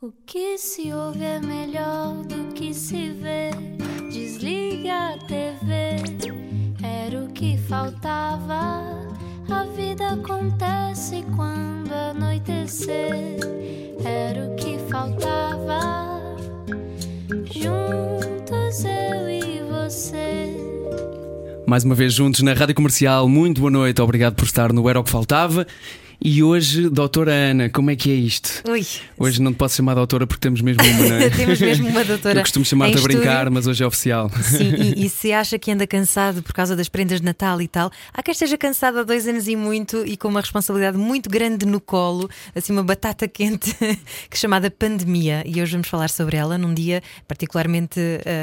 O que se ouve é melhor do que se vê. Desliga a TV, era o que faltava. A vida acontece quando anoitecer, era o que faltava. Juntos eu e você. Mais uma vez juntos na Rádio Comercial, muito boa noite, obrigado por estar no Era o que Faltava. E hoje, doutora Ana, como é que é isto? Ui. Hoje não te posso chamar doutora porque temos mesmo uma, não é? temos mesmo uma doutora. Eu costumo chamar-te a brincar, mas hoje é oficial. Sim, e, e se acha que anda cansado por causa das prendas de Natal e tal, há quem esteja cansado há dois anos e muito e com uma responsabilidade muito grande no colo, assim uma batata quente que é chamada pandemia. E hoje vamos falar sobre ela num dia particularmente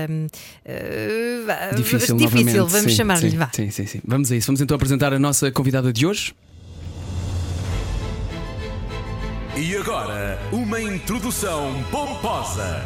hum, uh, Difícil, difícil vamos chamar-lhe. Sim, sim, sim. Vamos a isso. Vamos então apresentar a nossa convidada de hoje. E agora, uma introdução pomposa.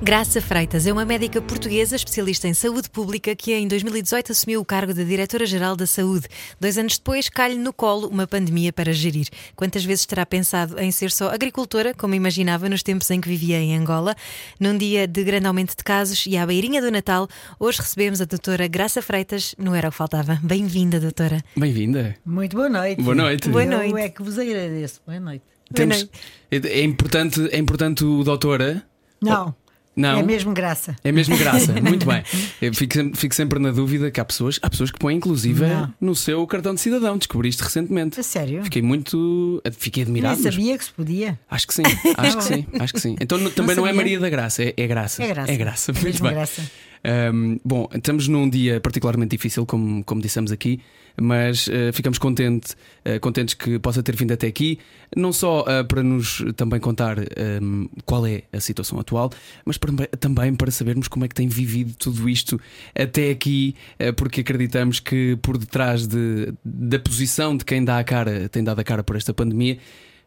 Graça Freitas é uma médica portuguesa especialista em saúde pública que em 2018 assumiu o cargo de Diretora-Geral da Saúde. Dois anos depois, cai-lhe no colo uma pandemia para gerir. Quantas vezes terá pensado em ser só agricultora, como imaginava nos tempos em que vivia em Angola? Num dia de grande aumento de casos e à beirinha do Natal, hoje recebemos a doutora Graça Freitas no Era o que Faltava. Bem-vinda, doutora. Bem-vinda. Muito boa noite. Boa noite. Boa Eu noite. é que vos agradeço. Boa noite. Temos... É importante, é importante o doutora. Não, Não. é mesmo graça. É mesmo graça, muito bem. Eu fico, sempre- fico sempre na dúvida que há pessoas, há pessoas que põem inclusive Não. no seu cartão de cidadão. Descobri isto recentemente. A sério? Fiquei muito. Fiquei Nem admirado. mas sabia que se podia. Acho que sim, acho que sim, acho que sim. Então n- também não, é sabia. Maria da Graça, é, é graça. É graça. É graça, É muito bem. graça. Ahm, bom, estamos num dia particularmente difícil, como, como dissemos aqui, mas eh, ficamos contente, eh, contentes que possa ter vindo até aqui, não só eh, para nos também contar ahm, qual é a situação atual, mas para- também para sabermos como é que tem vivido tudo isto até aqui, porque acreditamos que por detrás de- da posição de quem dá a cara, tem dado a cara por esta pandemia.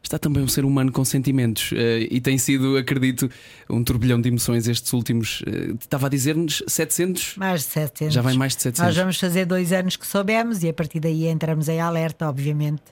Está também um ser humano com sentimentos eh, e tem sido, acredito, um turbilhão de emoções estes últimos. eh, estava a dizer-nos 700? Mais de 700. Já vai mais de 700. Nós vamos fazer dois anos que soubemos e a partir daí entramos em alerta, obviamente.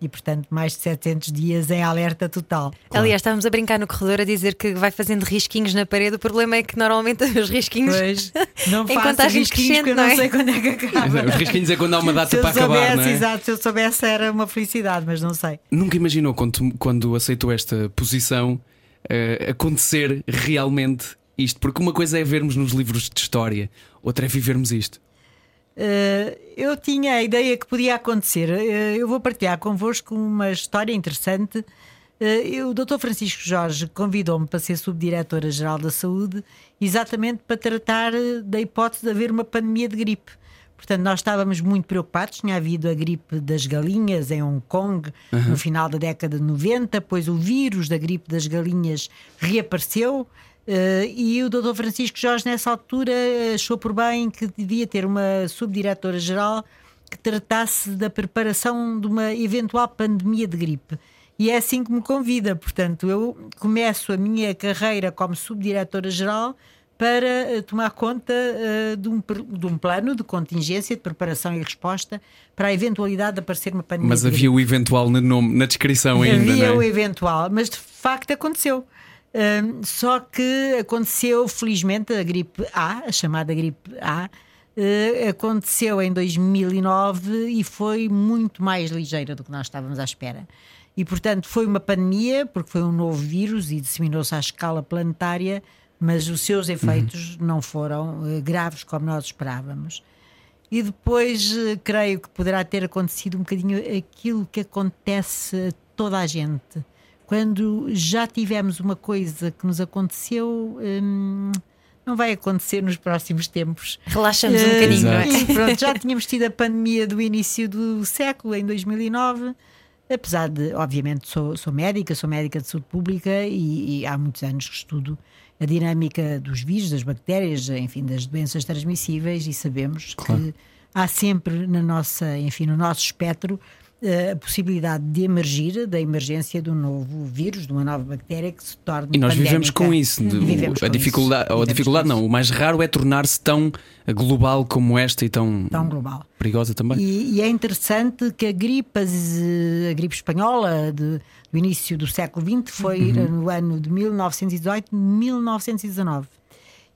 E portanto, mais de 700 dias em alerta total. Aliás, estávamos a brincar no corredor a dizer que vai fazendo risquinhos na parede. O problema é que normalmente os risquinhos. Pois, não faço risquinhos porque eu não, não é? sei quando é que acaba. Os risquinhos é quando há uma data se eu para acabar, soubesse, não é? exato, se eu soubesse era uma felicidade, mas não sei. Nunca imaginou quando, quando aceitou esta posição eh, acontecer realmente isto? Porque uma coisa é vermos nos livros de história, outra é vivermos isto. Uh, eu tinha a ideia que podia acontecer. Uh, eu vou partilhar convosco uma história interessante. Uh, eu- o Dr. Francisco Jorge convidou-me para ser subdiretora-geral da saúde, exatamente para tratar da hipótese de haver uma pandemia de gripe. Portanto, nós estávamos muito preocupados. Tinha havido a gripe das galinhas em Hong Kong no final da década de 90, depois o vírus da gripe das galinhas reapareceu. Uh, e o Dr. Francisco Jorge, nessa altura, achou por bem que devia ter uma subdiretora-geral que tratasse da preparação de uma eventual pandemia de gripe. E é assim que me convida. Portanto, eu começo a minha carreira como subdiretora-geral para eh, tomar conta eh, de, um, de um plano de contingência, de preparação e resposta para a eventualidade de aparecer uma pandemia Mas de gripe. havia o eventual no nome, na descrição ainda, Havia não o é? eventual, mas de facto aconteceu. Hum, só que aconteceu, felizmente, a gripe A, a chamada gripe A, eh, aconteceu em 2009 e foi muito mais ligeira do que nós estávamos à espera. E, portanto, foi uma pandemia, porque foi um novo vírus e disseminou-se à escala planetária, mas os seus efeitos não foram eh, graves como nós esperávamos. E depois eh, creio que poderá ter acontecido um bocadinho aquilo que acontece a toda a gente. Quando já tivemos uma coisa que nos aconteceu, hum, não vai acontecer nos próximos tempos. Relaxamos um Eh, bocadinho, não é? e pronto, já tínhamos tido a pandemia do início do século, em 2009. Apesar de, obviamente, sou, sou médica, sou médica de saúde pública e, e há muitos anos que estudo a dinâmica dos vírus, das bactérias, enfim, das doenças transmissíveis e sabemos que há sempre na nossa, enfim, no nosso espectro a possibilidade de emergir da emergência de um novo vírus, de uma nova bactéria que se torne. E nós pandémica. vivemos com isso. Vivemos a com dificuldade, isso. ou a dificuldade não, o mais raro é tornar-se tão global como esta e tão, Tão global. perigosa também. E, e é interessante que a gripe, as- a gripe espanhola de- do início do século XX foi Uhum. no ano de 1918, 1919.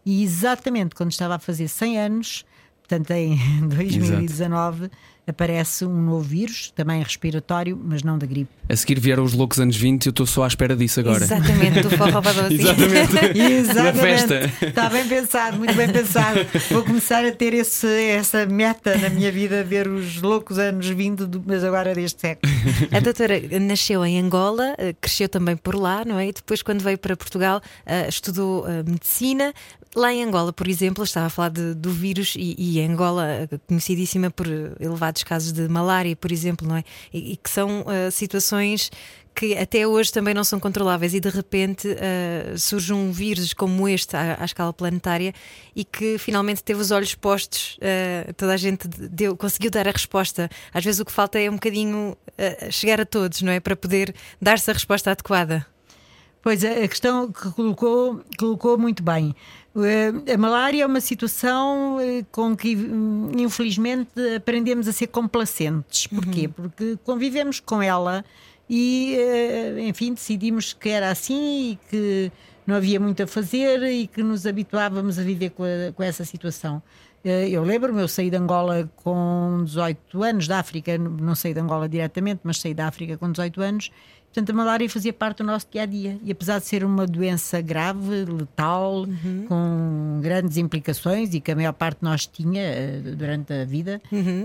E exatamente quando estava a fazer 100 anos, portanto em 2019, aparece um novo vírus, também respiratório, mas não da gripe. A seguir vieram os loucos anos 20 e eu estou só à espera disso agora. Exatamente, do forró badoce. Exatamente. Na festa. Está bem pensado, muito bem pensado. Vou começar a ter esse, essa meta na minha vida, ver os loucos anos vindo, do- mas agora deste século. A doutora nasceu em Angola, eh, cresceu também por lá, não é? E depois, quando veio para Portugal, eh, estudou eh, medicina. Lá em Angola, por exemplo, estava a falar de- do vírus e, e Angola, conhecidíssima por eh, elevados casos de malária, por exemplo, não é? E, e que são eh, situações que até hoje também não são controláveis e de repente eh, surge um vírus como este à, à escala planetária e que finalmente teve os olhos postos, eh, toda a gente deu, conseguiu dar a resposta. Às vezes o que falta é um bocadinho eh, chegar a todos, não é? Para poder dar-se a resposta adequada. Pois a questão que colocou, colocou muito bem. Eh, A malária é uma situação eh, com que, hum, infelizmente, aprendemos a ser complacentes. Porquê? Porque convivemos com ela e, eh, enfim, decidimos que era assim e que não havia muito a fazer e que nos habituávamos a viver com, a- com essa situação. Eu lembro-me, eu saí de Angola com 18 anos, da África, não saí de Angola diretamente, mas saí da África com 18 anos. Portanto, a malária fazia parte do nosso dia a dia. E apesar de ser uma doença grave, letal, com grandes implicações e que a maior parte de nós tinha eh, durante a vida,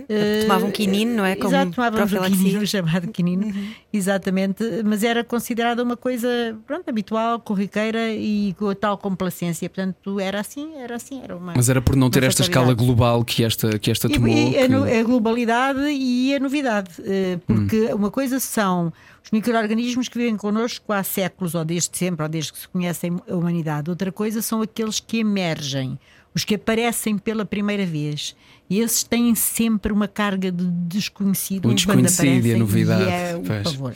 eh, Tomava um quinino, não é? Como Exato, tomávamos um profilaxia. quinino, chamado quinino, exatamente, mas era considerada uma coisa pronto, habitual, corriqueira e com a tal complacência. Portanto, era assim, era assim, era uma. Mas era por não ter esta escala global que esta, que esta E- tomou. E, a, que- a globalidade e a novidade, eh, porque Hum. uma coisa são os micro-organismos que vivem connosco há séculos, ou desde sempre, ou desde que se conhecem a humanidade. Outra coisa são aqueles que emergem, os que aparecem pela primeira vez. E esses têm sempre uma carga de desconhecido O quando desconhecido e a aparecem, novidade, é o pois. pavor.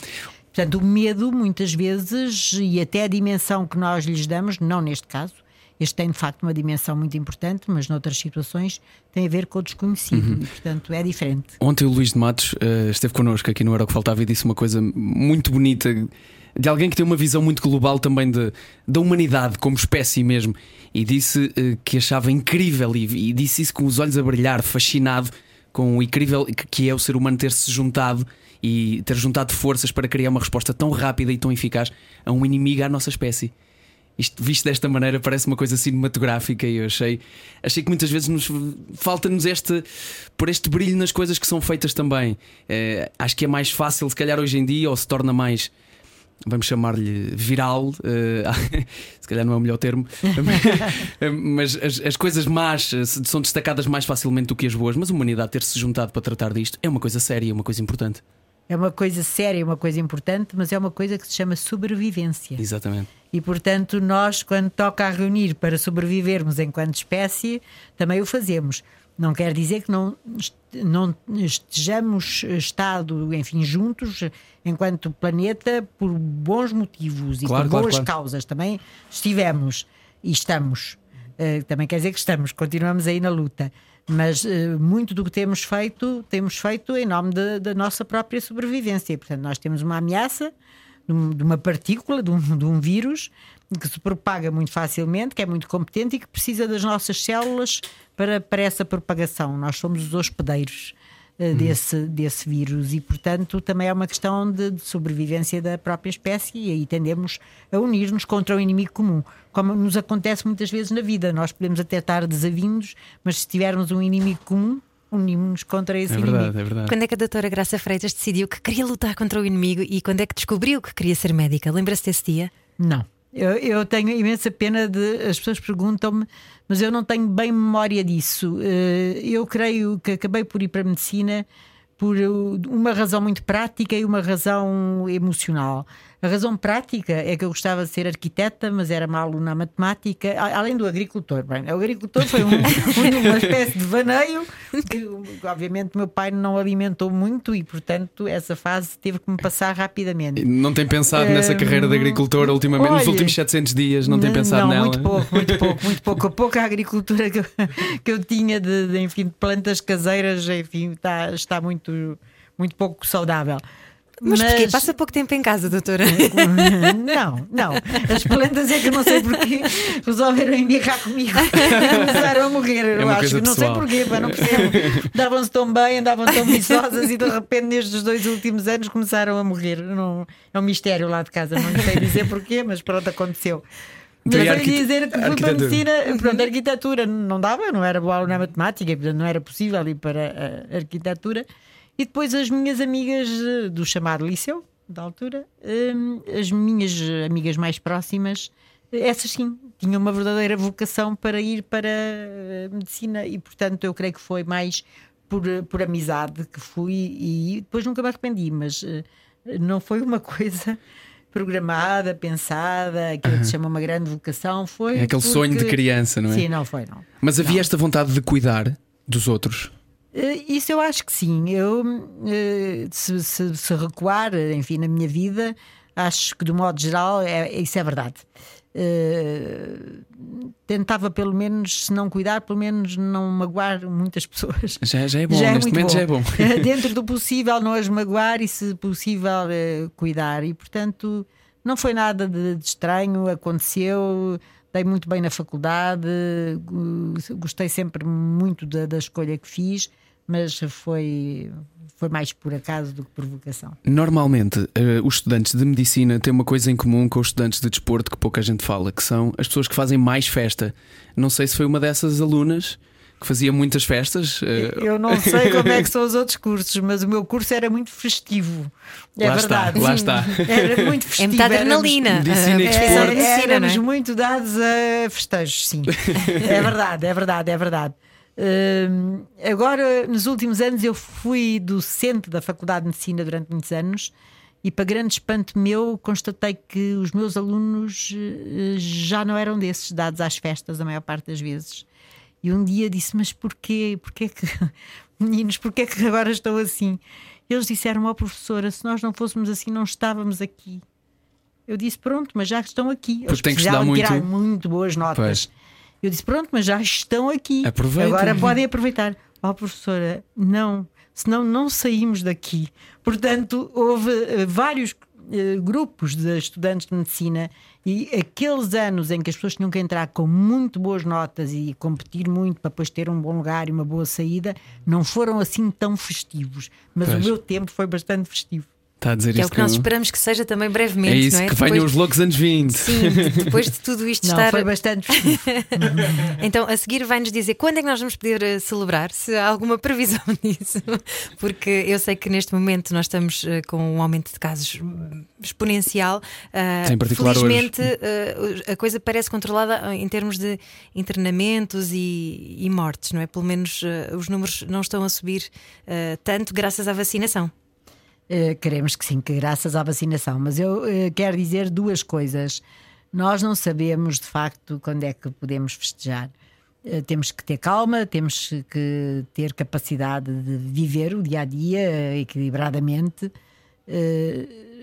Portanto, o medo, muitas vezes, e até a dimensão que nós lhes damos, não neste caso, este tem de facto uma dimensão muito importante, mas noutras situações tem a ver com o desconhecido Uhum. e, portanto, é diferente. Ontem o Luís de Matos eh, esteve connosco aqui no Era o que Faltava e disse uma coisa muito bonita de alguém que tem uma visão muito global também de, da humanidade como espécie mesmo. E disse eh, que achava incrível e, e disse isso com os olhos a brilhar, fascinado com o incrível que- que é o ser humano ter se juntado e ter juntado forças para criar uma resposta tão rápida e tão eficaz a um inimigo à nossa espécie. Isto visto desta maneira parece uma coisa cinematográfica e eu achei, achei que muitas vezes nos falta-nos este por este brilho nas coisas que são feitas também. Eh, acho que é mais fácil, se calhar hoje em dia, ou se torna mais vamos chamar-lhe viral, eh, se calhar não é o melhor termo, mas as, as coisas más eh, são destacadas mais facilmente do que as boas. Mas a humanidade ter-se juntado para tratar disto é uma coisa séria, é uma coisa importante. É uma coisa séria, uma coisa importante, mas é uma coisa que se chama sobrevivência. Exatamente. E, portanto, nós, quando toca a reunir para sobrevivermos enquanto espécie, também o fazemos. Não quer dizer que não, não estejamos estado, enfim, juntos enquanto planeta por bons motivos e Claro, por claro, boas claro. causas. Também estivemos e estamos. Eh, também quer dizer que estamos, continuamos aí na luta. Mas eh, muito do que temos feito, temos feito em nome da- nossa própria sobrevivência. Portanto, nós temos uma ameaça de uma partícula, de um, de um vírus que se propaga muito facilmente, que é muito competente e que precisa das nossas células para, para essa propagação. Nós somos os hospedeiros eh, desse, desse vírus e, portanto, também é uma questão de, de sobrevivência da própria espécie e aí tendemos a unir-nos contra o inimigo comum, como nos acontece muitas vezes na vida. Nós podemos até estar desavindos, mas se tivermos um inimigo comum, unimos-nos contra esse É inimigo. verdade, é verdade. Quando é que a doutora Graça Freitas decidiu que queria lutar contra o inimigo e quando é que descobriu que queria ser médica? Lembra-se desse dia? Não. Eu, eu tenho imensa pena de. As pessoas perguntam-me, mas eu não tenho bem memória disso. Eh, Eu creio que acabei por ir para a medicina por uh, uma razão muito prática e uma razão emocional. A razão prática é que eu gostava de ser arquiteta, mas era uma aluna matemática, além do agricultor. Bem, o agricultor foi um, uma espécie de vaneio que, obviamente, meu pai não alimentou muito e, portanto, essa fase teve que me passar rapidamente. Não tem pensado nessa carreira de agricultor ultimamente, olha, nos últimos 700 dias? Não tem pensado não, nela? Muito pouco, muito pouco, muito pouco. A pouca agricultura que eu, que eu tinha de, de, enfim, de plantas caseiras, enfim, está, está muito, muito pouco saudável. Mas, mas porquê? Passa pouco tempo em casa, doutora? Não, não. As plantas é que eu não sei porquê resolveram embirrar comigo começaram a morrer. É eu acho que não sei porquê, mas não percebo. Davam-se tão bem, andavam tão viçosas e de repente, nestes dois últimos anos, começaram a morrer. Não, é um mistério lá de casa, não sei dizer porquê, mas pronto, aconteceu. Mas eu ia dizer que fui para a medicina, pronto, a arquitetura não dava, não era boa na matemática, não era possível ir para a arquitetura. E depois as minhas amigas eh, do chamado liceu, da altura, hum, as minhas amigas mais próximas, essas sim, tinham uma verdadeira vocação para ir para a medicina e, portanto, eu creio que foi mais por, por amizade que fui e depois nunca me arrependi, mas eh, não foi uma coisa programada, pensada, aquilo uhum. que se chama uma grande vocação. Foi é aquele porque... sonho de criança, não é? Sim, não foi, não. Mas havia não. esta vontade de cuidar dos outros? Uh, isso eu acho que sim. Eu, uh, se, se, se, recuar, enfim, na minha vida, acho que, do modo geral, é, isso é verdade. Uh, tentava pelo menos, se não cuidar, pelo menos não magoar muitas pessoas. Já, já é bom, já é neste momento bom. já é bom. Dentro do possível, não as magoar e, se possível, uh, cuidar. E portanto, não foi nada de, de, estranho, aconteceu. Dei muito bem na faculdade, gostei sempre muito da, da escolha que fiz, mas foi, foi mais por acaso do que por vocação. Normalmente, uh, os estudantes de medicina têm uma coisa em comum com os estudantes de desporto que pouca gente fala, que são as pessoas que fazem mais festa. Não sei se foi uma dessas alunas que fazia muitas festas. Uh... Eu não sei como é que são os outros cursos, mas o meu curso era muito festivo. É lá verdade. Está, lá está. Era muito festivo. É muita adrenalina. Medicina e desporto. É, éramos é? muito dados a festejos, sim. é verdade, é verdade, é verdade. Uh, agora, nos últimos anos, eu fui docente da Faculdade de Medicina durante muitos anos e, para grande espanto meu, constatei que os meus alunos uh, já não eram desses, dados às festas, a maior parte das vezes. E um dia disse: Mas porquê? Porquê que, meninos, porquê que agora estão assim? Eles disseram: Ó oh, professora, se nós não fôssemos assim, não estávamos aqui. Eu disse: Pronto, mas já estão aqui. Porque Eles tem que estudar muito. tirar muito boas notas. Pois. Eu disse: pronto, mas já estão aqui. Aproveitem. Agora podem aproveitar. Ó, oh, professora, não, senão não saímos daqui. Portanto, houve uh, vários grupos de estudantes de medicina e aqueles anos em que as pessoas tinham que entrar com muito boas notas e competir muito para depois ter um bom lugar e uma boa saída, não foram assim tão festivos. Mas pois. o meu tempo foi bastante festivo. Está a dizer que é o que nós esperamos que seja também brevemente. É isso, não é? que depois... venham os loucos anos 20. Sim, depois de tudo isto não, estar. Foi bastante. então, a seguir, vai-nos dizer quando é que nós vamos poder eh, celebrar, se há alguma previsão disso. Porque eu sei que neste momento nós estamos uh, com um aumento de casos exponencial. Uh, em particular felizmente, hoje. A coisa parece controlada em termos de internamentos e, e mortes, não é? Pelo menos os números não estão a subir tanto graças à vacinação. Uh, queremos que sim, que graças à vacinação. Mas eu uh, quero dizer duas coisas. Nós não sabemos de facto quando é que podemos festejar. Uh, temos que ter calma, temos que ter capacidade de viver o dia a dia equilibradamente.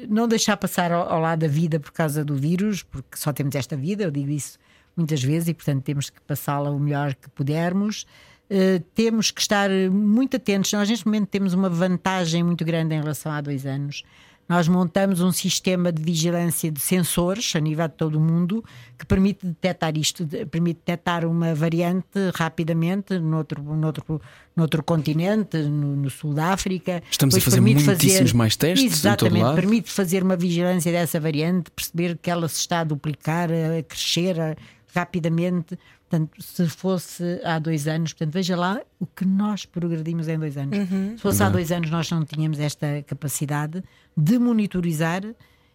não deixar passar ao, ao lado da vida por causa do vírus, porque só temos esta vida, eu digo isso muitas vezes, e portanto temos que passá-la o melhor que pudermos. Uh, temos que estar muito atentos. Nós, neste momento, temos uma vantagem muito grande em relação a dois anos. Nós montamos um sistema de vigilância de sensores a nível de todo o mundo que permite detectar isto, permite detectar uma variante rapidamente noutro, noutro, noutro continente, no, no sul da África. Estamos a fazer muitíssimos fazer, mais testes. Exatamente, permite fazer uma vigilância dessa variante, perceber que ela se está a duplicar, a crescer a, rapidamente. Portanto, se fosse há dois anos, portanto, veja lá o que nós progredimos em dois anos. Uhum. Se fosse uhum. há dois anos, nós não tínhamos esta capacidade de monitorizar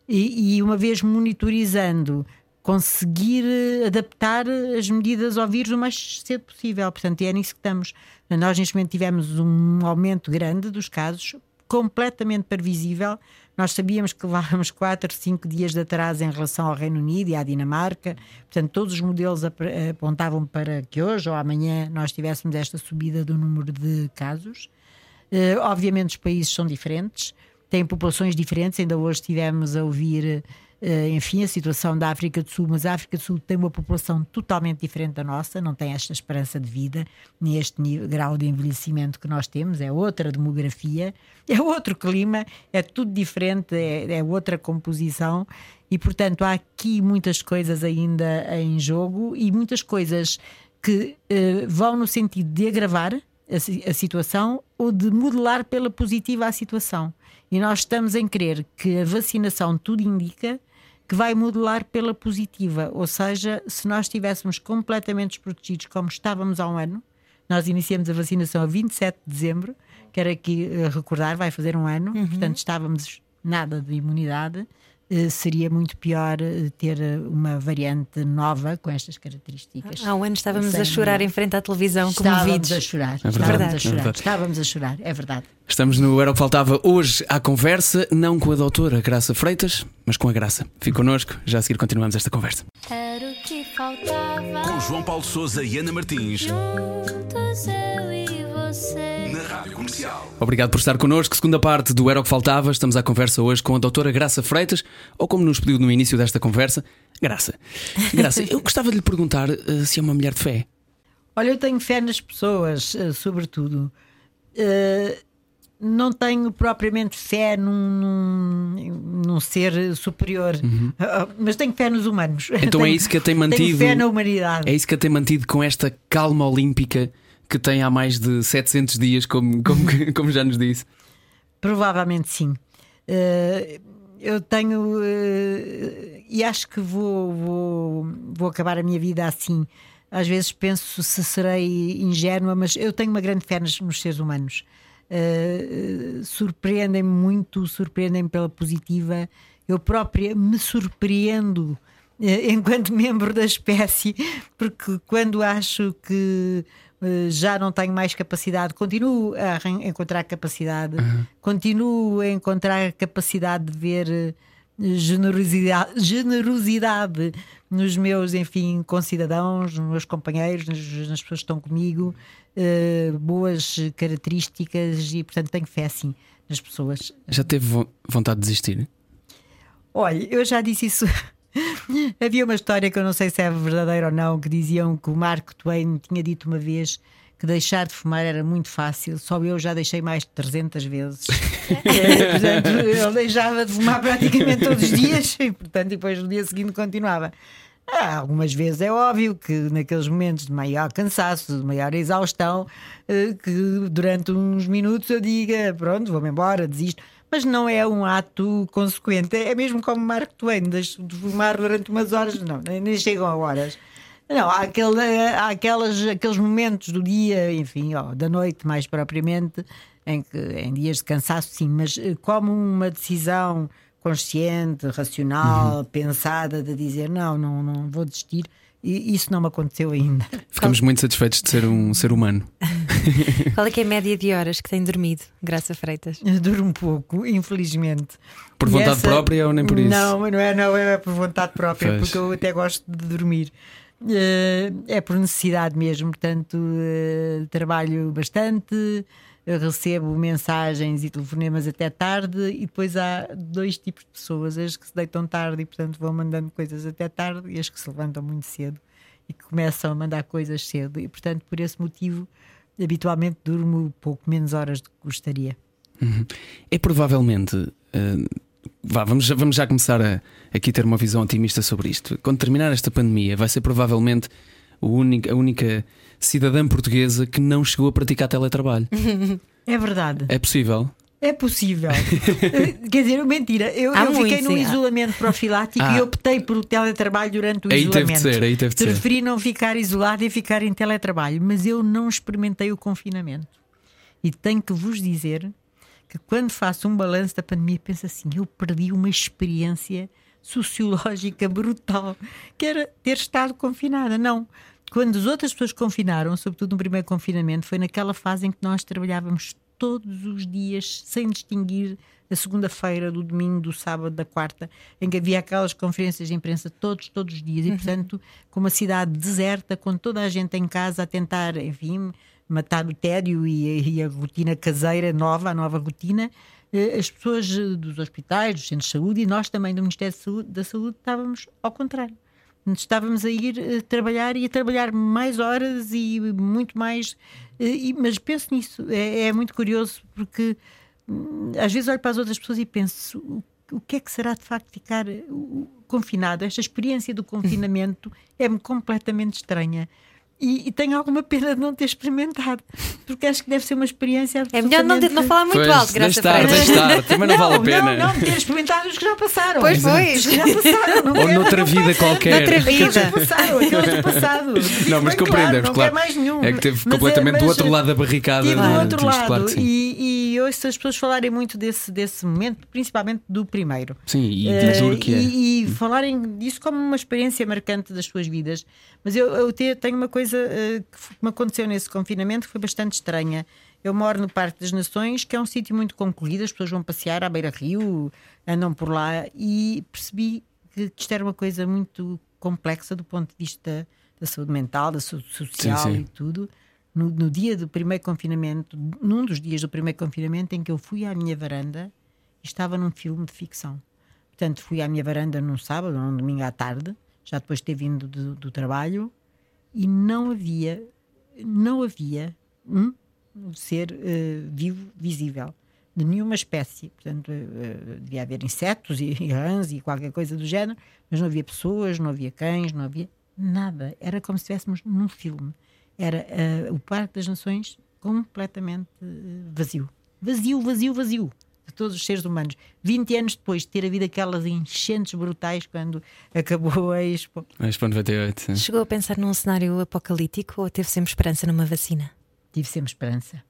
e, e, uma vez monitorizando, conseguir adaptar as medidas ao vírus o mais cedo possível. Portanto, é nisso que estamos. Nós, neste momento, tivemos um aumento grande dos casos, completamente previsível Nós sabíamos que levávamos 4, 5 dias de atraso em relação ao Reino Unido e à Dinamarca, portanto, todos os modelos apontavam para que hoje ou amanhã nós tivéssemos esta subida do número de casos. Uh, obviamente, os países são diferentes, têm populações diferentes. Ainda hoje estivemos a ouvir eh, enfim, a situação da África do Sul, mas a África do Sul tem uma população totalmente diferente da nossa, não tem esta esperança de vida, nem este nível, grau de envelhecimento que nós temos, é outra demografia, é outro clima, é tudo diferente, é, é outra composição e, portanto, há aqui muitas coisas ainda em jogo e muitas coisas que uh, vão no sentido de agravar a, a situação ou de modelar pela positiva a situação. E nós estamos em crer que a vacinação tudo indica que vai modelar pela positiva. Ou seja, se nós estivéssemos completamente desprotegidos como estávamos há um ano, nós iniciamos a vacinação a 27 de dezembro, quero aqui eh, recordar, vai fazer um ano, uhum. portanto estávamos nada de imunidade. Eh, seria muito pior eh, ter uma variante nova com estas características. Há um ano estávamos a chorar em frente à televisão estávamos comovidos. A chorar, é estávamos a chorar. É estávamos a chorar, é verdade. Estamos no Era o que Faltava hoje à conversa, não com a doutora Graça Freitas, mas com a Graça. Fique connosco, já a seguir continuamos esta conversa. Era o que faltava. Com João Paulo Souza e Ana Martins. Juntos eu e você. Rádio Comercial. Obrigado por estar connosco. Segunda parte do Era o que Faltava. Estamos à conversa hoje com a doutora Graça Freitas, ou como nos pediu no início desta conversa, Graça. Graça, eu gostava de lhe perguntar uh, se é uma mulher de fé. Olha, eu tenho fé nas pessoas, uh, sobretudo. Uh, não tenho propriamente fé num, num, num ser superior, uhum. mas tenho fé nos humanos. Então tenho, é isso que a tem mantido. Tenho fé na humanidade. É isso que a tem mantido com esta calma olímpica que tem há mais de 700 dias, como, como, como já nos disse? Provavelmente sim. Uh, eu tenho. Uh, e acho que vou, vou, vou acabar a minha vida assim. Às vezes penso se serei ingênua, mas eu tenho uma grande fé nos, nos seres humanos. Uh, surpreendem-me muito, surpreendem-me pela positiva. Eu própria me surpreendo enquanto membro da espécie, porque quando acho que já não tenho mais capacidade, continuo a encontrar capacidade, uhum. continuo a encontrar capacidade de ver eh, generosidade, generosidade nos meus, enfim, concidadãos, nos meus companheiros, nas, pessoas que estão comigo, uh, boas características e, portanto, tenho fé assim nas pessoas. Já teve vontade de desistir? Olha, eu já disse isso Havia uma história que eu não sei se é verdadeira ou não, que diziam que o Mark Twain tinha dito uma vez que deixar de fumar era muito fácil, só eu já deixei mais de 300 vezes. é, portanto, eu deixava de fumar praticamente todos os dias e, portanto, depois no dia seguinte continuava. Ah, algumas vezes é óbvio que naqueles momentos de maior cansaço, de maior exaustão, eh, que durante uns minutos eu diga: pronto, vou-me embora, desisto mas não é um ato consequente. É mesmo como Mark Twain, deixo de fumar durante umas horas, não, nem chegam a horas. Não, há, aquele, há aquelas, aqueles momentos do dia, enfim, ó, da noite mais propriamente, em, que, em dias de cansaço, sim, mas eh, como uma decisão consciente, racional, uhum. pensada, de dizer não, não, não vou desistir, e isso não me aconteceu ainda. Ficamos muito satisfeitos de ser um ser humano. Qual é que é a média de horas que tem dormido, Graça Freitas? Durmo pouco, infelizmente. Por vontade essa... própria ou nem por isso? Não, não é, não é por vontade própria, pois. porque eu até gosto de dormir. Eh, é por necessidade mesmo, portanto, eh, trabalho bastante recebo mensagens e telefonemas até tarde e depois há dois tipos de pessoas, as que se deitam tarde e portanto vão mandando coisas até tarde e as que se levantam muito cedo e que começam a mandar coisas cedo e portanto por esse motivo habitualmente durmo pouco menos horas do que gostaria. Uhum. É provavelmente uh, vá, vamos, vamos já começar a aqui ter uma visão otimista sobre isto. Quando terminar esta pandemia, vai ser provavelmente a única, a única cidadã portuguesa que não chegou a praticar teletrabalho. É verdade. É possível? É possível. Quer dizer, mentira. Eu, eu fiquei num isolamento profilático ah. e optei por o teletrabalho durante o aí isolamento. Teve de ser, aí teve de Preferi ser. não ficar isolado e ficar em teletrabalho, mas eu não experimentei o confinamento. E tenho que vos dizer que quando faço um balanço da pandemia, penso assim: eu perdi uma experiência sociológica brutal, que era ter estado confinada. Não quando as outras pessoas confinaram, sobretudo no primeiro confinamento, foi naquela fase em que nós trabalhávamos todos os dias, sem distinguir a segunda-feira, do domingo, do sábado, da quarta, em que havia aquelas conferências de imprensa todos, todos os dias. E, portanto, com uma cidade deserta, com toda a gente em casa a tentar, enfim, matar o tédio e, e a rotina caseira nova, a nova rotina, eh, as pessoas eh, dos hospitais, dos centros de saúde e nós também do Ministério Saúde, da Saúde estávamos ao contrário. Estávamos a ir uh, trabalhar e a trabalhar mais horas e muito mais. E, mas penso nisso, é, é, muito curioso porque hum, às vezes olho para as outras pessoas e penso o, o que é que será de facto ficar confinado. Esta experiência do confinamento é-me completamente estranha. E, e, tenho alguma pena de não ter experimentado, porque acho que deve ser uma experiência É melhor não, não falar muito pois, alto, graças a Deus. Deixa estar, também não, não, vale a pena. Não, não, ter experimentado os que já passaram. Pois foi. Os que já passaram. Não Ou quero, noutra vida qualquer. Noutra vida. Aqueles que passaram, aqueles do passado. Não, mas compreendemos, claro. claro. mais nenhum. É que teve mas completamente é, do outro lado da barricada. E do outro lado. Claro e, e ouço as pessoas falarem muito desse, desse momento, principalmente do primeiro. Sim, e do duro que é. E, e falarem disso como uma experiência marcante das suas vidas. Mas eu, eu tenho uma coisa uh, que me aconteceu nesse confinamento que foi bastante estranha. Eu moro no Parque das Nações, que é um sítio muito concorrido, as pessoas vão passear à beira-rio, andam por lá, e percebi que isto era uma coisa muito complexa do ponto de vista da saúde mental, da saúde social sim, sim. e tudo. No, no, dia do primeiro confinamento, num dos dias do primeiro confinamento, em que eu fui à minha varanda e estava num filme de ficção. Portanto, fui à minha varanda num sábado num domingo à tarde já depois de ter vindo do, do trabalho, e não havia, não havia um ser uh, vivo visível de nenhuma espécie. Portanto, uh, devia haver insetos e, rãs e qualquer coisa do género, mas não havia pessoas, não havia cães, não havia nada. Era como se estivéssemos num filme. Era uh, o Parque das Nações completamente vazio. Vazio, vazio, vazio de todos os seres humanos. 20 anos depois de ter havido aquelas enchentes brutais quando acabou a Expo. A Expo 98. Sim. Chegou a pensar num cenário apocalíptico ou teve sempre esperança numa vacina? Tive sempre esperança.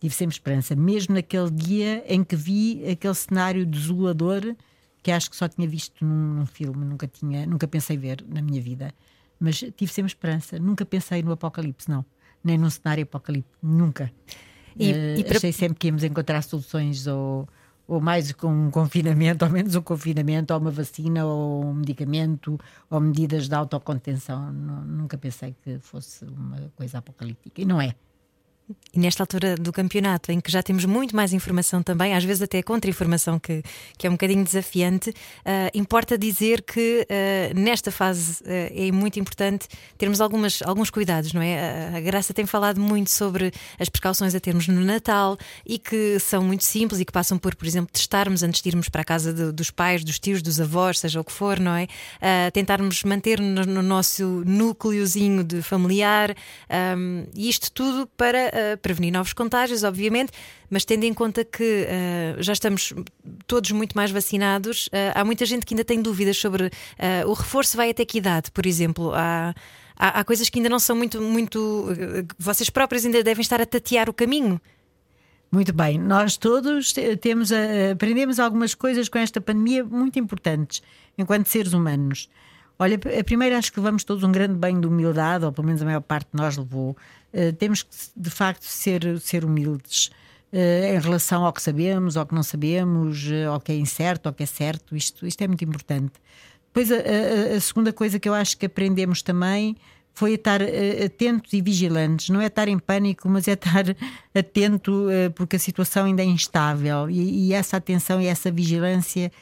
Tive sempre esperança, mesmo naquele dia em que vi aquele cenário desolador que acho que só tinha visto num, num filme, nunca tinha, nunca pensei ver na minha vida. Mas tive sempre esperança, nunca pensei no apocalipse, não. Nem num cenário apocalíptico, nunca. E, uh, e para... Achei sempre que íamos encontrar soluções ou, ou mais com um confinamento, ou menos um confinamento, ou uma vacina, ou um medicamento, ou medidas de autocontenção. Nunca pensei que fosse uma coisa apocalíptica. E não é. E nesta altura do campeonato, em que já temos muito mais informação também, às vezes até contra-informação, que, que é um bocadinho desafiante, uh, importa dizer que uh, nesta fase uh, é muito importante termos algumas, alguns cuidados, não é? A, Graça tem falado muito sobre as precauções a termos no Natal e que são muito simples e que passam por, por exemplo, testarmos antes de irmos para a casa de, dos pais, dos tios, dos avós, seja o que for, não é? tentarmos manter no, no nosso núcleozinho de familiar um, e isto tudo para prevenir novos contágios, obviamente, mas tendo em conta que uh, já estamos todos muito mais vacinados, uh, há muita gente que ainda tem dúvidas sobre uh, o reforço vai até que idade, por exemplo. Há, há, há coisas que ainda não são muito. muito vocês próprios ainda devem estar a tatear o caminho. Muito bem, nós todos temos aprendemos algumas coisas com esta pandemia muito importantes enquanto seres humanos. Olha, a primeira acho que levamos todos um grande banho de humildade, ou pelo menos a maior parte de nós levou. Uh, temos que, de facto, ser, ser humildes uh, em relação ao que sabemos, ao que não sabemos, uh, ao que é incerto, ao que é certo. Isto, isto é muito importante. Depois, a, a, a segunda coisa que eu acho que aprendemos também foi estar atentos e vigilantes. Não é estar em pânico, mas é estar atento porque a situação ainda é instável. E, e essa atenção e essa vigilância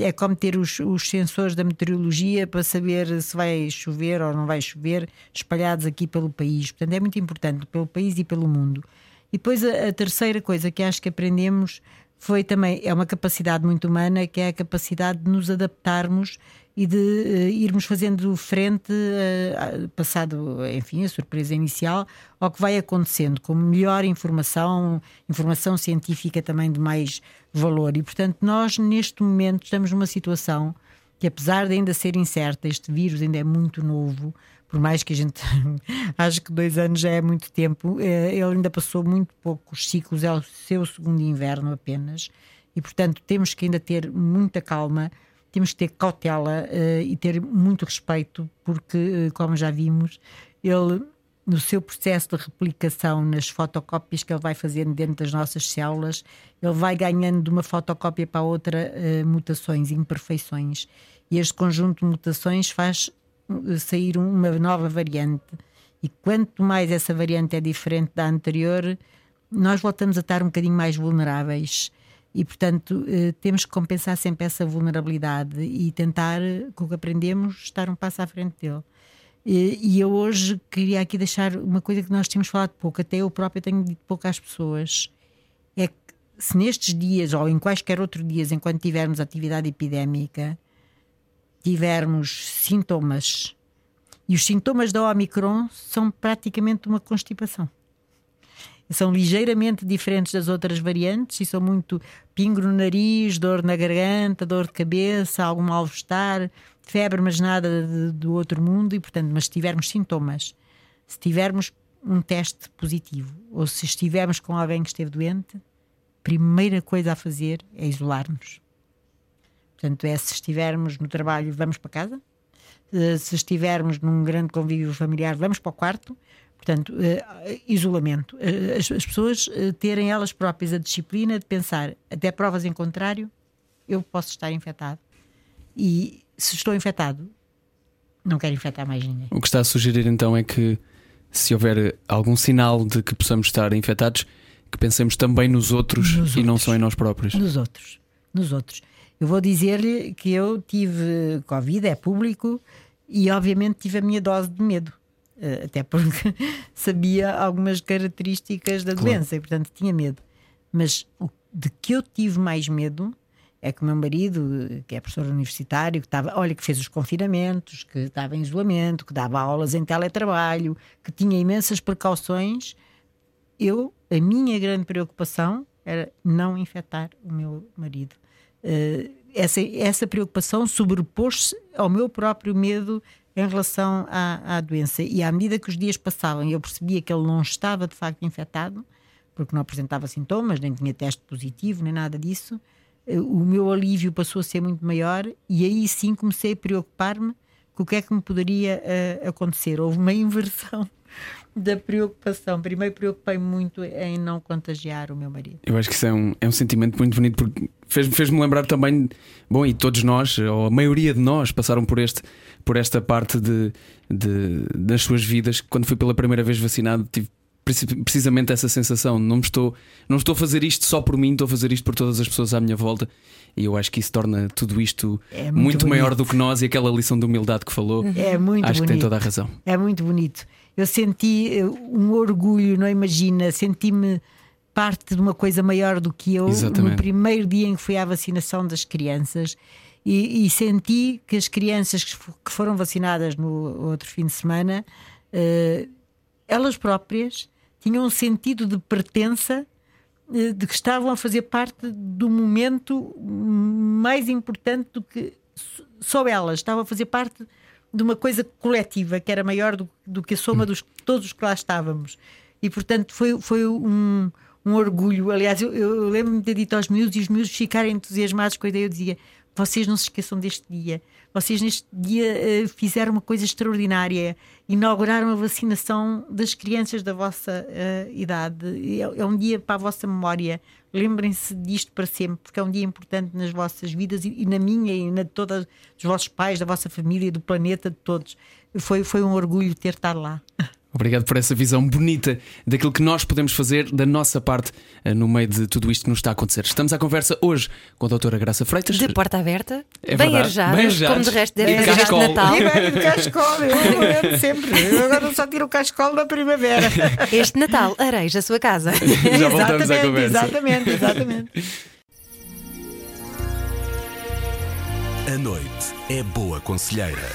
é como ter os, os sensores da meteorologia para saber se vai chover ou não vai chover, espalhados aqui pelo país. Portanto, é muito importante pelo país e pelo mundo. E depois a, a terceira coisa que acho que aprendemos foi também é uma capacidade muito humana que é a capacidade de nos adaptarmos e de uh, irmos fazendo frente, uh, passado, enfim, a surpresa inicial, ao que vai acontecendo, com melhor informação, informação científica também de mais valor. E, portanto, nós, neste momento, estamos numa situação que, apesar de ainda ser incerta, este vírus ainda é muito novo, por mais que a gente ache que dois anos já é muito tempo, eh, ele ainda passou muito poucos ciclos, é o seu segundo inverno apenas, e portanto temos que ainda ter muita calma, temos que ter cautela uh, e ter muito respeito, porque, uh, como já vimos, ele no seu processo de replicação nas fotocópias que ele vai fazendo dentro das nossas células, ele vai ganhando de uma fotocópia para outra uh, mutações, imperfeições. E este conjunto de mutações faz sair uma nova variante. E quanto mais essa variante é diferente da anterior, nós voltamos a estar um bocadinho mais vulneráveis. E, portanto, uh, temos que compensar sempre essa vulnerabilidade e tentar, com o que aprendemos, estar um passo à frente dele. E eu hoje queria aqui deixar uma coisa que nós tínhamos falado pouco, até eu próprio tenho dito pouco às pessoas: é que se nestes dias ou em quaisquer outros dias, enquanto tivermos atividade epidémica, tivermos sintomas, e os sintomas da Omicron são praticamente uma constipação. São ligeiramente diferentes das outras variantes e são muito pingo no nariz, dor na garganta, dor de cabeça, algum mal-estar febre, mas nada do outro mundo, e portanto, mas se tivermos sintomas, se tivermos um teste positivo, ou se estivermos com alguém que esteve doente, primeira coisa a fazer é isolar-nos. Portanto, é se estivermos no trabalho, vamos para casa. Eh, se estivermos num grande convívio familiar, vamos para o quarto. Portanto, uh, isolamento. Uh, as, as, pessoas uh, terem elas próprias a disciplina de pensar, até provas em contrário, eu posso estar infectado. E se estou infectado, não quero infectar mais ninguém. O que está a sugerir então é que se houver algum sinal de que possamos estar infectados, que pensemos também nos outros nos e outros. não só em nós próprios. Nos outros, nos outros. Eu vou dizer-lhe que eu tive Covid, é público, e obviamente tive a minha dose de medo. Eh, até porque sabia algumas características da claro. doença e, portanto, tinha medo. Mas de que eu tive mais medo é que o meu marido, que é professor universitário, que estava, olha, que fez os confinamentos, que estava em isolamento, que dava aulas em teletrabalho, que tinha imensas precauções, eu, a minha grande preocupação era não infectar o meu marido. Uh, essa, essa preocupação sobrepôs-se ao meu próprio medo em relação à, à doença. E à medida que os dias passavam e eu percebia que ele não estava de facto infectado, porque não apresentava sintomas, nem tinha teste positivo, nem nada disso, eh, o meu alívio passou a ser muito maior e aí sim comecei a preocupar-me com o que é que me poderia uh, acontecer. Houve uma inversão da preocupação. Primeiro preocupei-me muito em não contagiar o meu marido. Eu acho que isso é um, é um sentimento muito bonito porque fez-me fez lembrar também, bom, e todos nós, ou a maioria de nós, passaram por, este, por esta parte de, de, das suas vidas. Quando fui pela primeira vez vacinado, tive precisamente essa sensação. Não estou, não estou a fazer isto só por mim, estou a fazer isto por todas as pessoas à minha volta. E eu acho que isso torna tudo isto é muito, muito maior do que nós e aquela lição de humildade que falou. É muito acho bonito. que tem toda a razão. É muito bonito. Eu senti eh, um orgulho, não imagina, senti-me parte de uma coisa maior do que eu Exatamente. no primeiro dia em que fui à vacinação das crianças. E, e senti que as crianças que foram vacinadas no outro fim de semana, uh, elas próprias tinham um sentido de pertença eh, de que estavam a fazer parte do momento mais importante do que só elas, estavam a fazer parte de uma coisa coletiva que era maior do, do que a soma hum. dos todos os que lá estávamos. E portanto foi, foi um, um orgulho. Aliás, eu, eu lembro-me de ter dito aos miúdos e os miúdos ficarem entusiasmados com a ideia. Eu dizia: vocês não se esqueçam deste dia. Vocês neste dia uh, fizeram uma coisa extraordinária, inauguraram a vacinação das crianças da vossa uh, idade. É, é, um dia para a vossa memória. Lembrem-se disto para sempre, porque é um dia importante nas vossas vidas e, e na minha e na de todos os vossos pais, da vossa família, do planeta, de todos. Foi, foi um orgulho ter estado lá. Obrigado por essa visão bonita daquilo que nós podemos fazer da nossa parte eh, no meio de tudo isto que nos está a acontecer. Estamos à conversa hoje com a doutora Graça Freitas. De porta aberta, é bem arejados, como de resto deve ser de Natal. E bem, de cascol, eu, eu sempre. Eu agora só tiro o cascol na primavera. Este Natal, areja a sua casa. Já voltamos à conversa. Exatamente, exatamente. A noite é boa conselheira.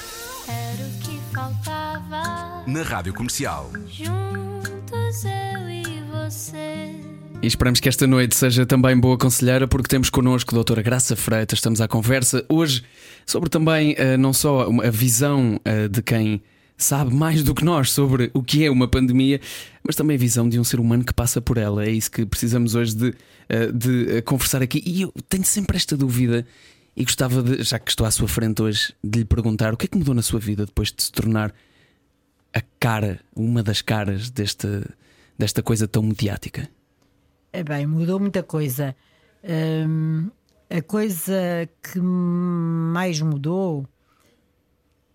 Era o que faltava na Rádio Comercial. Juntos eu e você. E esperamos que esta noite seja também boa conselheira, porque temos connosco a doutora Graça Freitas. Estamos à conversa hoje sobre também uh, não só a visão uh, de quem sabe mais do que nós sobre o que é uma pandemia, mas também a visão de um ser humano que passa por ela. É isso que precisamos hoje de, uh, de conversar aqui. E eu tenho sempre esta dúvida. E gostava de, já que estou à sua frente hoje, de lhe perguntar o que é que mudou na sua vida depois de se tornar a cara, uma das caras deste, desta coisa tão mediática? É bem, mudou muita coisa. Hum, a coisa que mais mudou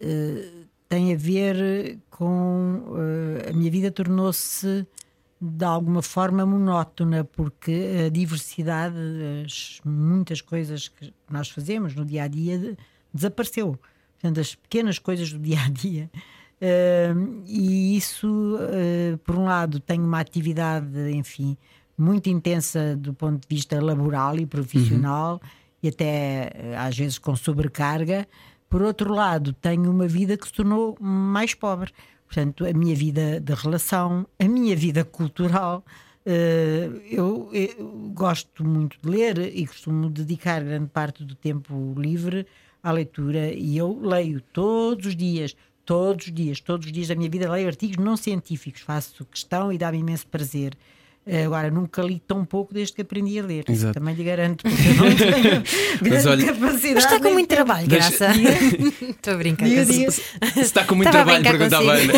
uh, tem a ver com. Uh, a minha vida tornou-se de alguma forma monótona, porque a diversidade, as muitas coisas que nós fazemos no dia a dia desapareceu. Portanto, as pequenas coisas do dia a dia. Uh, e isso, uh, por um lado, tem uma atividade, enfim, muito intensa do ponto de vista laboral e profissional, uhum. e até eh, às vezes com sobrecarga. Por outro lado, tenho uma vida que se tornou mais pobre. Portanto, a minha vida de relação, a minha vida cultural. Uh, eu, eu, gosto muito de ler e costumo dedicar grande parte do tempo livre à leitura e eu leio todos os dias, todos os dias, todos os dias da minha vida leio artigos não científicos, faço questão e dá-me imenso prazer. Agora, nunca li tão pouco desde que aprendi a ler. Exato. Também lhe garanto, porque eu não tenho grande olha, capacidade. Mas está com muito trabalho, Graça. Estou a brincar. Se está com muito Estava trabalho, perguntava Ana.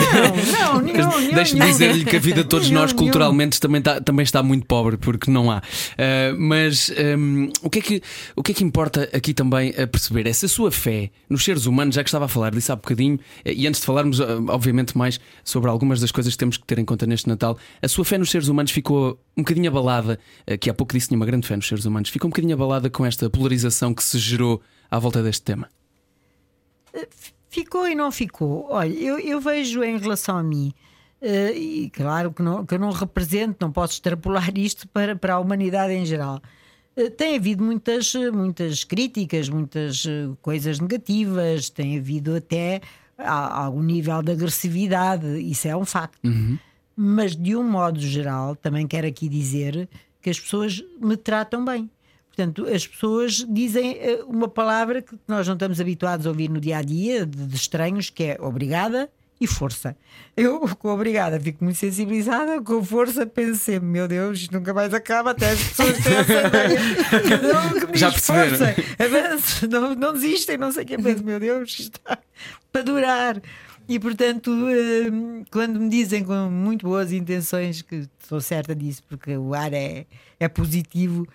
Não, não, não. Deixe-me dizer-lhe que a vida de todos nós, culturalmente, também está, também está muito pobre, porque não há. Uh, mas um, o, que é que, o que é que importa aqui também a perceber? É se a sua fé nos seres humanos, já que estava a falar disso há bocadinho, e antes de falarmos, obviamente, mais sobre algumas das coisas que temos que ter em conta neste Natal, a sua fé nos seres humanos ficou ficou um bocadinho abalada, eh, que há pouco disse tinha uma grande fé nos seres humanos, ficou um bocadinho abalada com esta polarização que se gerou à volta deste tema? Eh, ficou e não ficou. Olha, eu, eu vejo em relação a mim, uh, e claro que, não, que eu não represento, não posso extrapolar isto para, para a humanidade em geral. Uh, tem havido muitas, muitas críticas, muitas uh, coisas negativas, tem havido até algum nível de agressividade, isso é um facto. Uhum mas de um modo geral, também quero aqui dizer que as pessoas me tratam bem. Portanto, as pessoas dizem eh, uma palavra que nós não estamos habituados a ouvir no dia a dia, de, estranhos, que é obrigada e força. Eu, com obrigada, fico muito sensibilizada, com força, sempre: meu Deus, isto nunca mais acaba, até as pessoas têm essa ideia. Não, Já perceberam? Força, avanço, não, não desistem, não sei o que. Penso, meu Deus, isto está para durar. E portanto, hum, quando me dizem com muito boas intenções, que estou certa disso, porque o ar é, é positivo,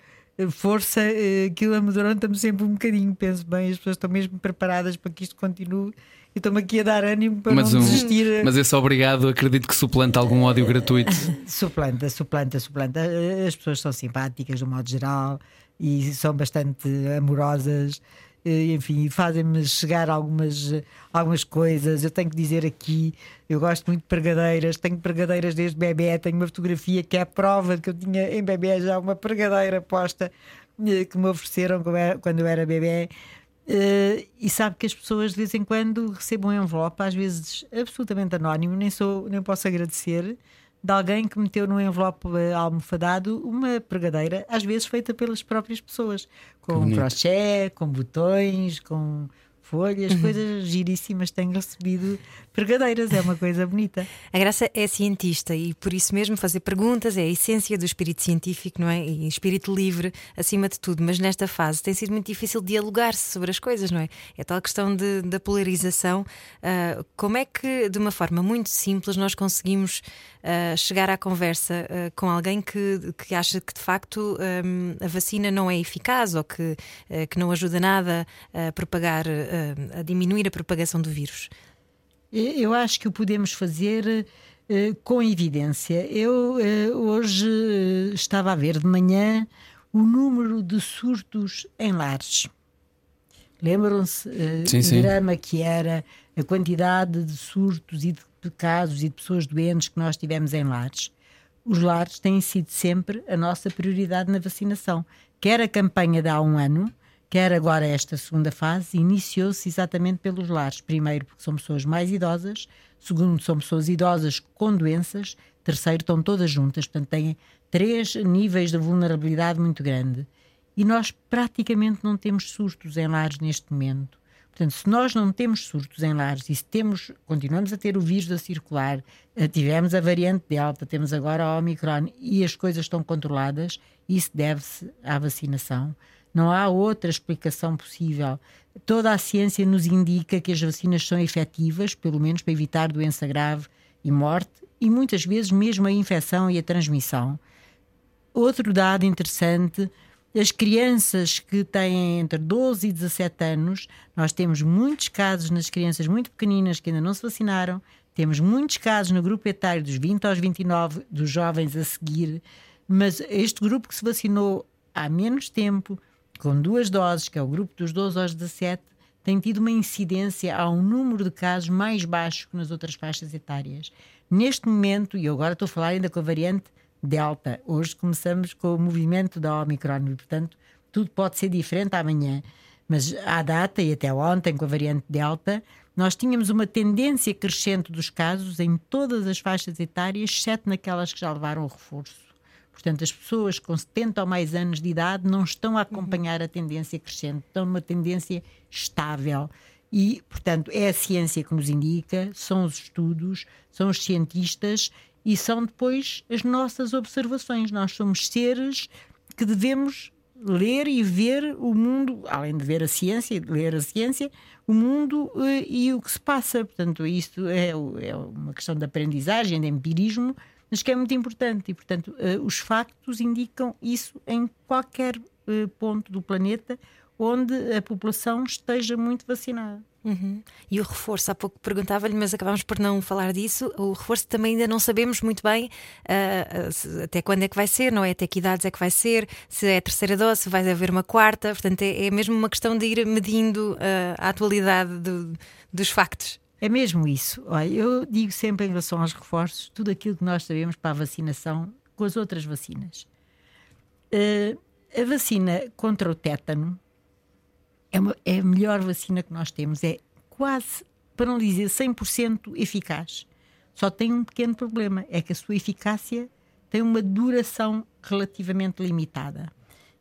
força, eh, aquilo amedronta-me sempre um bocadinho. Penso bem, as pessoas estão mesmo preparadas para que isto continue e estão-me aqui a dar ânimo para mas não um, desistir. Mas esse obrigado, acredito que suplanta algum ódio gratuito. suplanta, suplanta, suplanta. As pessoas são simpáticas, de um modo geral, e são bastante amorosas. Eh, enfim, fazem-me chegar algumas, algumas coisas. Eu tenho que dizer aqui, eu gosto muito de pregadeiras, tenho pregadeiras desde bebê, tenho uma fotografia que é a prova de que eu tinha em bebê já uma pregadeira posta eh, que me ofereceram quando eu era bebê. E sabe que as pessoas de vez em quando recebem um envelope, às vezes absolutamente anónimo, nem, sou, nem posso agradecer, de alguém que meteu num envelope almofadado uma pregadeira, às vezes feita pelas próprias pessoas, com crochê, com botões, com folhas, uhum. coisas giríssimas. Tenho recebido pregadeiras, é uma coisa bonita. A Graça é cientista e por isso mesmo fazer perguntas é a essência do espírito científico, não é? E espírito livre acima de tudo. Mas nesta fase tem sido muito difícil dialogar-se sobre as coisas, não é? É tal questão de, da polarização. Uh, como é que, de uma forma muito simples, nós conseguimos uh, chegar à conversa uh, com alguém que, que acha que de facto um, a vacina não é eficaz ou que, que não ajuda nada a propagar a diminuir a propagação do vírus? Eu acho que o podemos fazer uh, com evidência. Eu uh, hoje uh, estava a ver de manhã o número de surtos em lares. Lembram-se o drama que era a quantidade de surtos e de casos e de pessoas doentes que nós tivemos em lares? Os lares têm sido sempre a nossa prioridade na vacinação. Quer a campanha de há um ano, quer agora esta segunda fase, iniciou-se exatamente pelos lares. Primeiro, porque são pessoas mais idosas, segundo, são pessoas idosas com doenças, terceiro, estão todas juntas, portanto, têm três níveis de vulnerabilidade muito grande. E nós praticamente não temos surtos em lares neste momento. Portanto, se nós não temos surtos em lares e se temos, continuamos a ter o vírus a circular, eh, tivemos a variante Delta, temos agora a Omicron e as coisas estão controladas, isso deve-se à vacinação. Não há outra explicação possível. Toda a ciência nos indica que as vacinas são efetivas, pelo menos para evitar doença grave e morte, e muitas vezes mesmo a infecção e a transmissão. Outro dado interessante as crianças que têm entre 12 e 17 anos, nós temos muitos casos nas crianças muito pequeninas que ainda não se vacinaram, temos muitos casos no grupo etário dos 20 aos 29, dos jovens a seguir, mas este grupo que se vacinou há menos tempo, com duas doses, que é o grupo dos 12 aos 17, tem tido uma incidência a um número de casos mais baixo que nas outras faixas etárias. Neste momento, e agora estou a falar ainda com a variante Delta. Hoje começamos com o movimento da Omicron e, portanto, tudo pode ser diferente amanhã. Mas à data e até ontem, com a variante Delta, nós tínhamos uma tendência crescente dos casos em todas as faixas etárias, exceto naquelas que já levaram o reforço. Portanto, as pessoas com 70 ou mais anos de idade não estão a acompanhar a tendência crescente, estão numa tendência estável. E, portanto, é a ciência que nos indica, são os estudos, são os cientistas e são depois as nossas observações. Nós somos seres que devemos ler e ver o mundo, além de ver a ciência, ler a ciência, o mundo eh, e o que se passa. Portanto, isto é, é uma questão de aprendizagem, de empirismo, mas que é muito importante. E, portanto, eh, os factos indicam isso em qualquer eh, ponto do planeta onde a população esteja muito vacinada. Uhum. E o reforço, há pouco perguntava-lhe, mas acabámos por não falar disso. O reforço também ainda não sabemos muito bem uh, até quando é que vai ser, não é? Até que idades é que vai ser, se é a terceira dose, se vai haver uma quarta. Portanto, é, é mesmo uma questão de ir medindo uh, a atualidade do, dos factos. É mesmo isso. Olha, eu digo sempre em relação aos reforços tudo aquilo que nós sabemos para a vacinação com as outras vacinas. Uh, a vacina contra o tétano é, uma, é a melhor vacina que nós temos. É quase, para não dizer 100% eficaz. Só tem um pequeno problema: é que a sua eficácia tem uma duração relativamente limitada.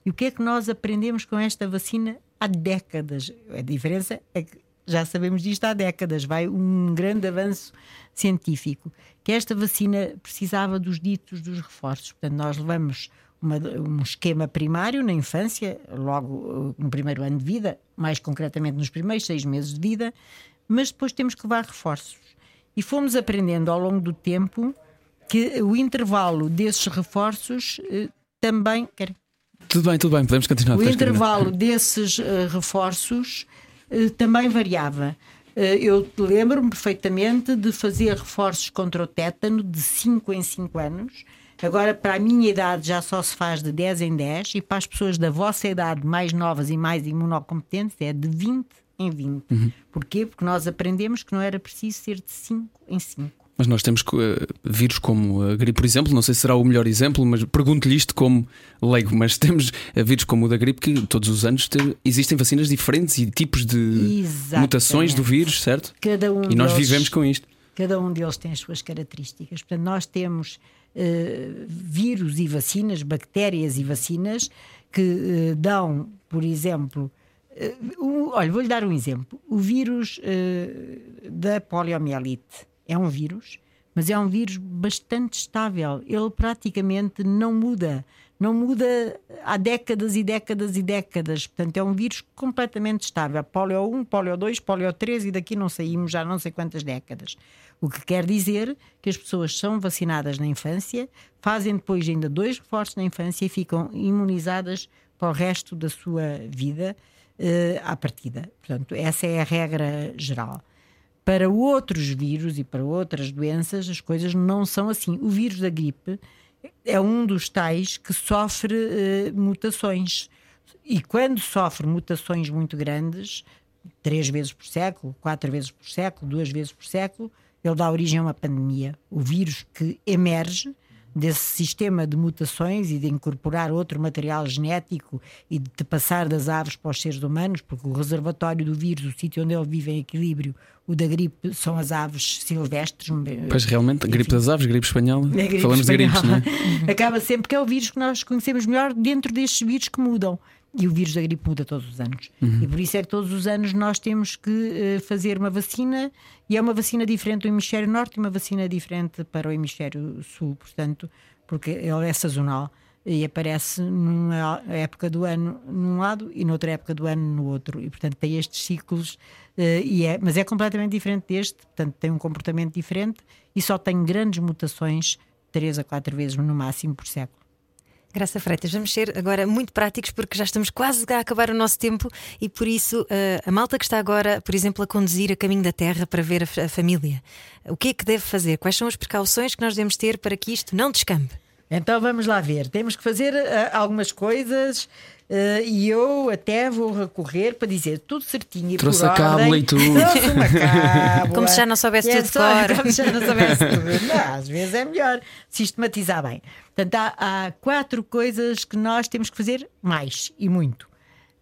E o que é que nós aprendemos com esta vacina há décadas? A diferença é que já sabemos disto há décadas, vai um grande avanço científico, que esta vacina precisava dos ditos dos reforços. Portanto, nós levamos uma, um esquema primário na infância, logo uh, no primeiro ano de vida, mais concretamente nos primeiros seis meses de vida, mas depois temos que levar reforços. E fomos aprendendo ao longo do tempo que o intervalo desses reforços uh, também. Tudo bem, tudo bem, podemos continuar. O intervalo desses uh, reforços uh, também variava. Uh, eu lembro-me perfeitamente de fazer reforços contra o tétano de 5 em 5 anos Agora, para a minha idade, já só se faz de 10 em 10 e para as pessoas da vossa idade, mais novas e mais imunocompetentes, é de 20 em 20. Uhum. Porquê? Porque nós aprendemos que não era preciso ser de 5 em 5. Mas nós temos uh, vírus como a gripe, por exemplo, não sei se será o melhor exemplo, mas pergunto-lhe isto como leigo. Mas temos uh, vírus como o da gripe que todos os anos te, existem vacinas diferentes e tipos de Exatamente. mutações do vírus, certo? Cada um e nós deles, vivemos com isto. Cada um deles tem as suas características. Portanto, nós temos uh, vírus e vacinas, bactérias e vacinas, que uh, dão, por exemplo, uh, olha, vou-lhe dar um exemplo. O vírus da poliomielite é um vírus, mas é um vírus bastante estável. Ele praticamente não muda. Não muda há décadas e décadas e décadas. Portanto, é um vírus completamente estável. Polio 1, polio 2, polio 3 e daqui não saímos já não sei quantas décadas. O que quer dizer que as pessoas são vacinadas na infância, fazem depois ainda dois reforços na infância e ficam imunizadas para o resto da sua vida uh, à partida. Portanto, essa é a regra geral. Para outros vírus e para outras doenças, as coisas não são assim. O vírus da gripe é um dos tais que sofre uh, mutações. E quando sofre mutações muito grandes, três vezes por século, quatro vezes por século, duas vezes por século, ele dá origem a uma pandemia. O vírus que emerge desse sistema de mutações e de incorporar outro material genético e de passar das aves para os seres humanos, porque o reservatório do vírus, o sítio onde ele vive em equilíbrio, o da gripe, são as aves silvestres. Pois realmente, a gripe das aves, gripe espanhola, é gripe falamos espanhola. de gripes, não é? Acaba sempre que é o vírus que nós conhecemos melhor dentro destes vírus que mudam. E o vírus da gripe muda todos os anos. Uhum. E por isso é que todos os anos nós temos que uh, fazer uma vacina, e é uma vacina diferente do hemisfério norte e uma vacina diferente para o hemisfério sul, portanto, porque ele é sazonal. e aparece numa época do ano num lado e noutra época do ano no outro. E, portanto, tem estes ciclos, uh, e é, mas é completamente diferente deste, portanto, tem um comportamento diferente e só tem grandes mutações, três a quatro vezes no máximo por século. Graça Freitas, vamos ser agora muito práticos porque já estamos quase a acabar o nosso tempo e por isso uh, a malta que está agora, por exemplo, a conduzir a caminho da terra para ver a, família, o que é que deve fazer? Quais são as precauções que nós devemos ter para que isto não descambe? Então vamos lá ver. Temos que fazer uh, algumas coisas uh, e eu até vou recorrer para dizer tudo certinho e Trouxe por a cábula e tudo. Trouxe uma cábula. Como se já não soubesse é tudo de só- cor. Como se já não soubesse tudo. Não, às vezes é melhor sistematizar bem. Portanto, há, há quatro coisas que nós temos que fazer mais e muito.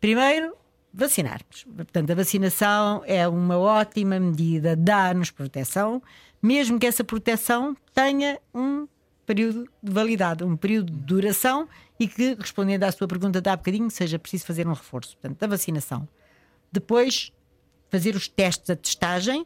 Primeiro, vacinarmos. Portanto, a vacinação é uma ótima medida, dá-nos proteção, mesmo que essa proteção tenha um período de validade, um período de duração e que, respondendo à sua pergunta de há bocadinho, seja preciso fazer um reforço. Portanto, da vacinação. Depois, fazer os testes, a testagem,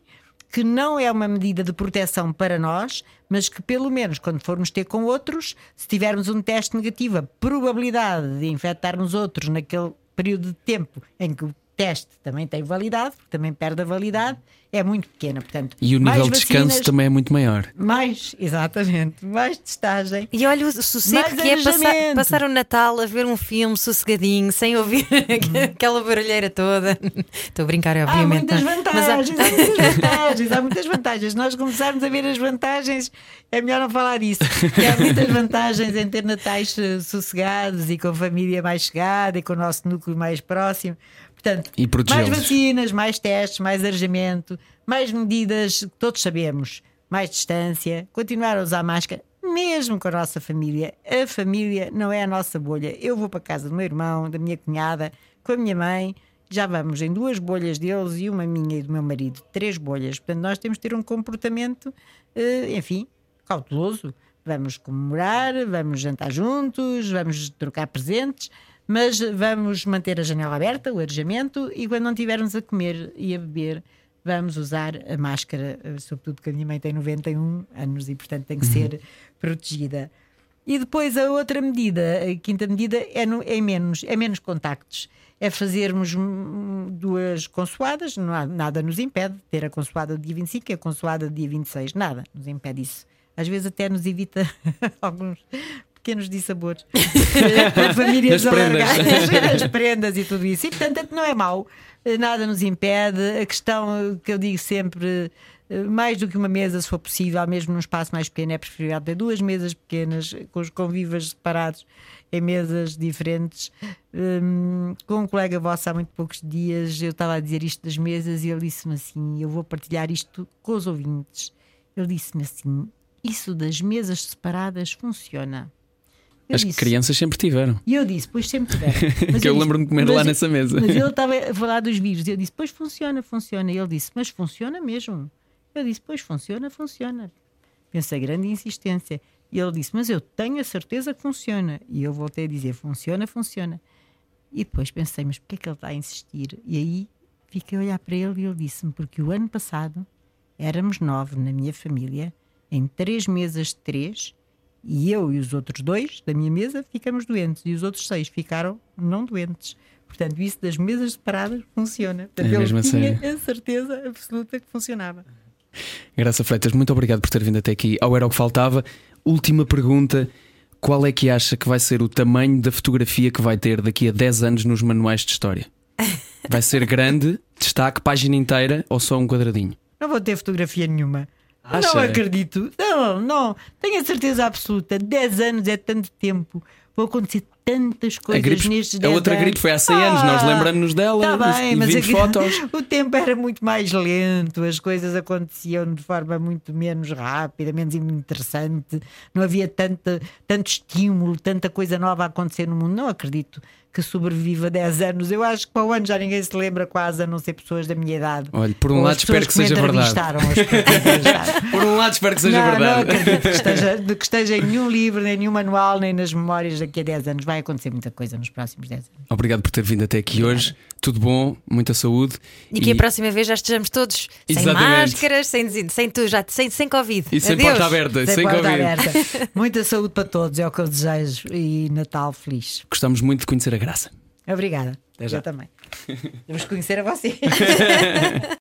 que não é uma medida de proteção para nós, mas que pelo menos quando formos ter com outros, se tivermos um teste negativo, a probabilidade de infectarmos outros naquele período de tempo em que teste também tem validade, porque também perde a validade, é muito pequena. Portanto, E o nível de descanso vacinas, também é muito maior. Mais, exatamente, mais testagem. E olha o sossego que é passar, passar o Natal a ver um filme sossegadinho, sem ouvir aquela barulheira toda. Estou a brincar, Há obviamente. muitas é? Mas há- vantagens, há muitas vantagens, há muitas vantagens. Se nós começarmos a ver as vantagens, é melhor não falar disso. Porque há muitas vantagens em ter natais eh, sossegados e com a família mais chegada e com o nosso núcleo mais próximo. Portanto, mais vacinas, mais testes, mais arejamento, mais medidas que todos sabemos, mais distância, continuar a usar máscara, mesmo com a nossa família. A família não é a nossa bolha. Eu vou para a casa do meu irmão, da minha cunhada, com a minha mãe. Já vamos em duas bolhas deles e uma minha e do meu marido, três bolhas. Portanto, nós temos de ter um comportamento, eh, enfim, cauteloso. Vamos comemorar, vamos jantar juntos, vamos trocar presentes, mas vamos manter a janela aberta, o arejamento, e quando não estivermos a comer e a beber, vamos usar a máscara, eh, sobretudo que a minha mãe tem 91 anos e, portanto, tem que ser protegida. E depois a outra medida, a quinta medida, é, no- é menos, é menos contactos. É fazermos duas consoadas, não há, nada nos impede de ter a consoada do dia 25 e a consoada do dia 26, nada nos impede isso. Às vezes até nos evita alguns pequenos dissabores. Para famílias prendas. alargadas, as prendas e tudo isso. E portanto não é mau, nada nos impede. A questão que eu digo sempre, eh, mais do que uma mesa, se for possível, mesmo num espaço mais pequeno, é preferível ter duas mesas pequenas, com os convivas separados em mesas diferentes. Hum, com um colega vosso há muito poucos dias, eu estava a dizer isto das mesas e ele disse-me assim: Eu vou partilhar isto com os ouvintes. Ele disse-me assim: Isso das mesas separadas funciona. Eu As disse- crianças sempre tiveram. e eu disse, pois sempre tiveram. Que eu disse, lembro-me de comer mas- lá nessa mesa. Mas ele estava a falar dos vírus. E eu disse, pois funciona, funciona. E ele disse, mas funciona mesmo. Eu disse, pois funciona, funciona. Pensei, grande insistência. E ele disse, mas eu tenho a certeza que funciona. E eu voltei a dizer, funciona, funciona. E depois pensei, mas porquê é que ele está a insistir? E aí fiquei a olhar para ele e ele disse-me, porque o ano passado éramos nove na minha família, em três mesas de três, e eu e os outros dois da minha mesa ficamos doentes, e os outros seis ficaram não doentes. Portanto, isso das mesas separadas funciona. Portanto, É mesmo a tinha sério. a certeza absoluta que funcionava. Graça Freitas, muito obrigado por ter vindo até aqui ao Era o que Faltava. Última pergunta: qual é que acha que vai ser o tamanho da fotografia que vai ter daqui a 10 anos nos manuais de história? Vai ser grande, destaque, página inteira ou só um quadradinho? Não vou ter fotografia nenhuma. Acha? Não acredito. Não, não. Tenho a certeza absoluta. 10 anos é tanto tempo. Vão acontecer tantas A, coisas gripe, nestes a 10 outra gripe foi há 100 anos, nós Ah, lembramos-nos dela Tá bem, e mas aqui- fotos. o tempo era muito mais lento, as coisas aconteciam de forma muito menos rápida, menos interessante, não havia tanta, tanto estímulo, tanta coisa nova a acontecer no mundo. Não acredito que sobreviva 10 anos. Eu acho que para o ano já ninguém se lembra quase, a não ser pessoas da minha idade. Olha, por um Ou lado espero que seja verdade. que me entrevistaram. Por um lado espero que seja não, verdade. não acredito que esteja, de que esteja em nenhum livro, nem nenhum manual, nem nas memórias daqui a 10 anos. Vai acontecer muita coisa nos próximos 10 anos. Obrigado por ter vindo até aqui hoje. Tudo bom, muita saúde. E que a próxima vez já estejamos todos sem Exatamente. máscaras, sem, sem tu, já sem, sem Covid. E sem Adeus. porta aberta, sem, porta Covid. aberta. Muita saúde para todos, é o que eu desejo. E Natal feliz. Gostamos muito de conhecer a Graça. Obrigada. Até já. Eu também. Vamos conhecer a você.